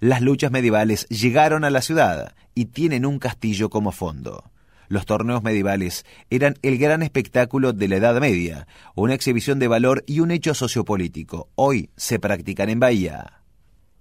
Las luchas medievales llegaron a la ciudad y tienen un castillo como fondo. Los torneos medievales eran el gran espectáculo de la Edad Media, una exhibición de valor y un hecho sociopolítico. Hoy se practican en Bahía.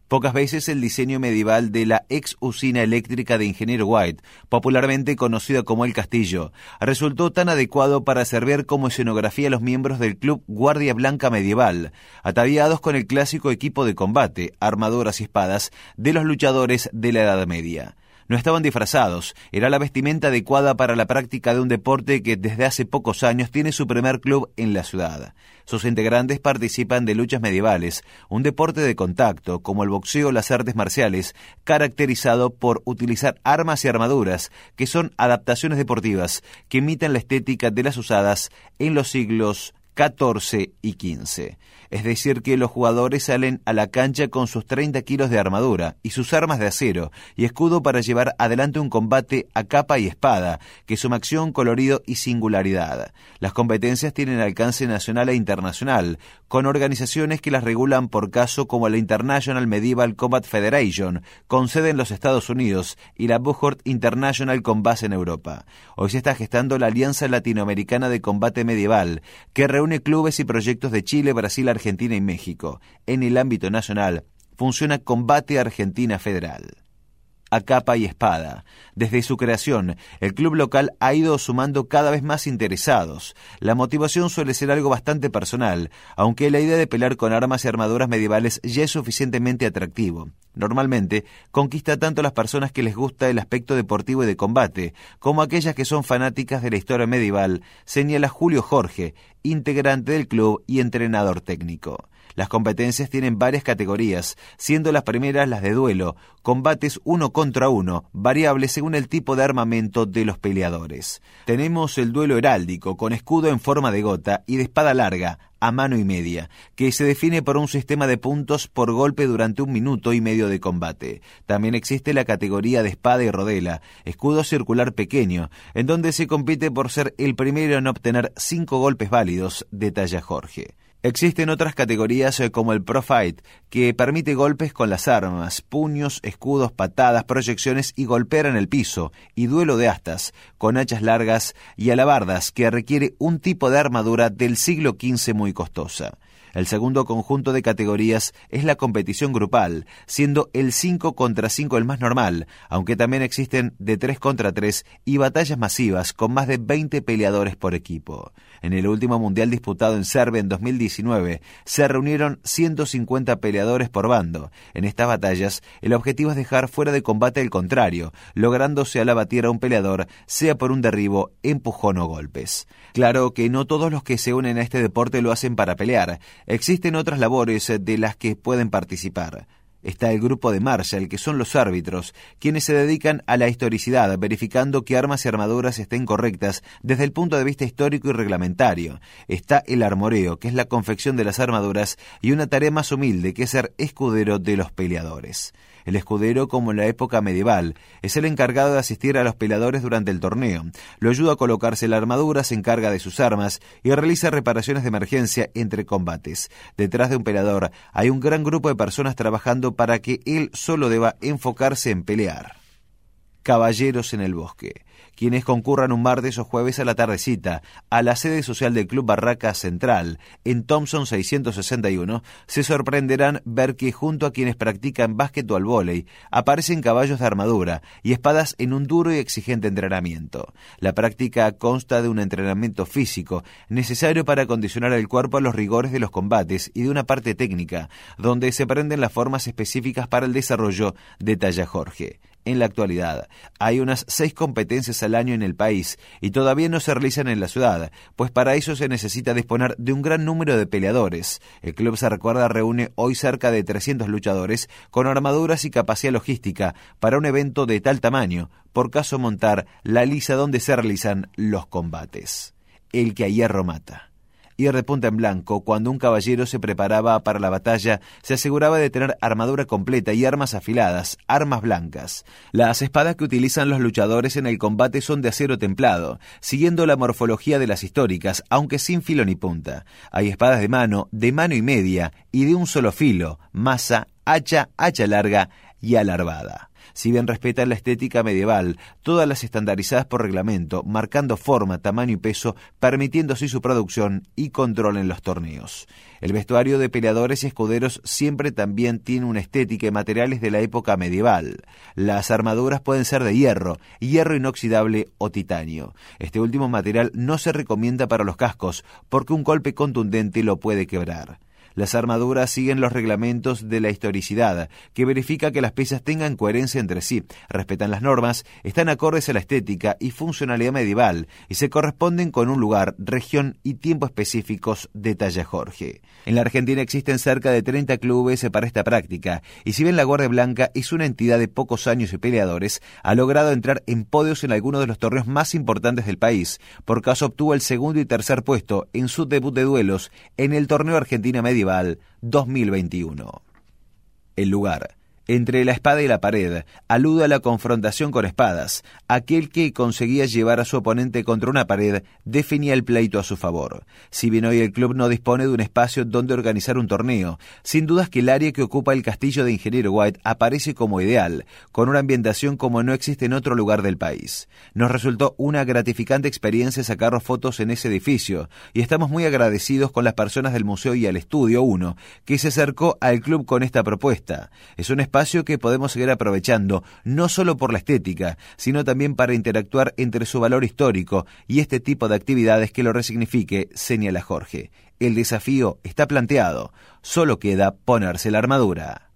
Pocas veces el diseño medieval de la ex usina eléctrica de Ingeniero White, popularmente conocida como El Castillo, resultó tan adecuado para servir como escenografía a los miembros del Club Guardia Blanca Medieval, ataviados con el clásico equipo de combate, armaduras y espadas de los luchadores de la Edad Media. No estaban disfrazados, era la vestimenta adecuada para la práctica de un deporte que desde hace pocos años tiene su primer club en la ciudad. Sus integrantes participan de luchas medievales, un deporte de contacto, como el boxeo o las artes marciales, caracterizado por utilizar armas y armaduras, que son adaptaciones deportivas que imitan la estética de las usadas en los siglos 14 y 15. Es decir, que los jugadores salen a la cancha con sus 30 kilos de armadura y sus armas de acero y escudo para llevar adelante un combate a capa y espada, que suma acción, colorido y singularidad. Las competencias tienen alcance nacional e internacional, con organizaciones que las regulan por caso como la International Medieval Combat Federation, con sede en los Estados Unidos, y la Buchort International con base en Europa. Hoy se está gestando la Alianza Latinoamericana de Combate Medieval, que reúne clubes y proyectos de Chile, Brasil, Argentina y México. En el ámbito nacional funciona Combate Argentina Federal a capa y espada. Desde su creación, el club local ha ido sumando cada vez más interesados. La motivación suele ser algo bastante personal, aunque la idea de pelear con armas y armaduras medievales ya es suficientemente atractivo. Normalmente, conquista tanto a las personas que les gusta el aspecto deportivo y de combate, como aquellas que son fanáticas de la historia medieval, señala Julio Jorge, integrante del club y entrenador técnico. Las competencias tienen varias categorías, siendo las primeras las de duelo, combates uno contra uno, variables según el tipo de armamento de los peleadores. Tenemos el duelo heráldico, con escudo en forma de gota y de espada larga, a mano y media, que se define por un sistema de puntos por golpe durante un minuto y medio de combate. También existe la categoría de espada y rodela, escudo circular pequeño, en donde se compite por ser el primero en obtener cinco golpes válidos, detalla Jorge. Existen otras categorías eh, como el Pro Fight, que permite golpes con las armas, puños, escudos, patadas, proyecciones y golpear en el piso, y duelo de astas, con hachas largas y alabardas, que requiere un tipo de armadura del siglo XV muy costosa. El segundo conjunto de categorías es la competición grupal, siendo el 5 contra 5 el más normal, aunque también existen de 3 contra 3 y batallas masivas con más de 20 peleadores por equipo. En el último mundial disputado en Serbia en 2019, se reunieron 150 peleadores por bando. En estas batallas, el objetivo es dejar fuera de combate el contrario, lográndose al abatir a un peleador, sea por un derribo, empujón o golpes. Claro que no todos los que se unen a este deporte lo hacen para pelear. Existen otras labores de las que pueden participar. Está el grupo de Marshall, que son los árbitros, quienes se dedican a la historicidad, verificando que armas y armaduras estén correctas desde el punto de vista histórico y reglamentario. Está el armoreo, que es la confección de las armaduras, y una tarea más humilde, que es ser escudero de los peleadores. El escudero, como en la época medieval, es el encargado de asistir a los peleadores durante el torneo. Lo ayuda a colocarse la armadura, se encarga de sus armas y realiza reparaciones de emergencia entre combates. Detrás de un peleador hay un gran grupo de personas trabajando para que él solo deba enfocarse en pelear. Caballeros en el bosque quienes concurran un martes o jueves a la tardecita a la sede social del Club Barraca Central en Thompson 661 se sorprenderán ver que junto a quienes practican básquet o al vóley aparecen caballos de armadura y espadas en un duro y exigente entrenamiento. La práctica consta de un entrenamiento físico necesario para acondicionar el cuerpo a los rigores de los combates y de una parte técnica, donde se aprenden las formas específicas para el desarrollo, detalla Jorge. En la actualidad, hay unas seis competencias al año en el país y todavía no se realizan en la ciudad, pues para eso se necesita disponer de un gran número de peleadores. El club se recuerda reúne hoy cerca de 300 luchadores con armaduras y capacidad logística para un evento de tal tamaño, por caso montar la lisa donde se realizan los combates. El que a hierro mata y de punta en blanco, cuando un caballero se preparaba para la batalla, se aseguraba de tener armadura completa y armas afiladas, armas blancas. Las espadas que utilizan los luchadores en el combate son de acero templado, siguiendo la morfología de las históricas, aunque sin filo ni punta. Hay espadas de mano, de mano y media, y de un solo filo, masa, hacha, hacha larga y alarvada. Si bien respetan la estética medieval, todas las estandarizadas por reglamento, marcando forma, tamaño y peso, permitiendo así su producción y control en los torneos. El vestuario de peleadores y escuderos siempre también tiene una estética y materiales de la época medieval. Las armaduras pueden ser de hierro, hierro inoxidable o titanio. Este último material no se recomienda para los cascos porque un golpe contundente lo puede quebrar. Las armaduras siguen los reglamentos de la historicidad, que verifica que las piezas tengan coherencia entre sí, respetan las normas, están acordes a la estética y funcionalidad medieval y se corresponden con un lugar, región y tiempo específicos, detalla Jorge. En la Argentina existen cerca de 30 clubes para esta práctica, y si bien la Guardia Blanca es una entidad de pocos años y peleadores, ha logrado entrar en podios en algunos de los torneos más importantes del país. Por caso obtuvo el segundo y tercer puesto en su debut de duelos en el torneo Argentina Medieval 2021. El lugar entre la espada y la pared, alude a la confrontación con espadas. Aquel que conseguía llevar a su oponente contra una pared definía el pleito a su favor. Si bien hoy el club no dispone de un espacio donde organizar un torneo, sin dudas que el área que ocupa el castillo de Ingeniero White aparece como ideal, con una ambientación como no existe en otro lugar del país. Nos resultó una gratificante experiencia sacar fotos en ese edificio, y estamos muy agradecidos con las personas del museo y al estudio 1, que se acercó al club con esta propuesta. Es un espacio espacio que podemos seguir aprovechando, no solo por la estética, sino también para interactuar entre su valor histórico y este tipo de actividades que lo resignifique, señala Jorge. El desafío está planteado, solo queda ponerse la armadura.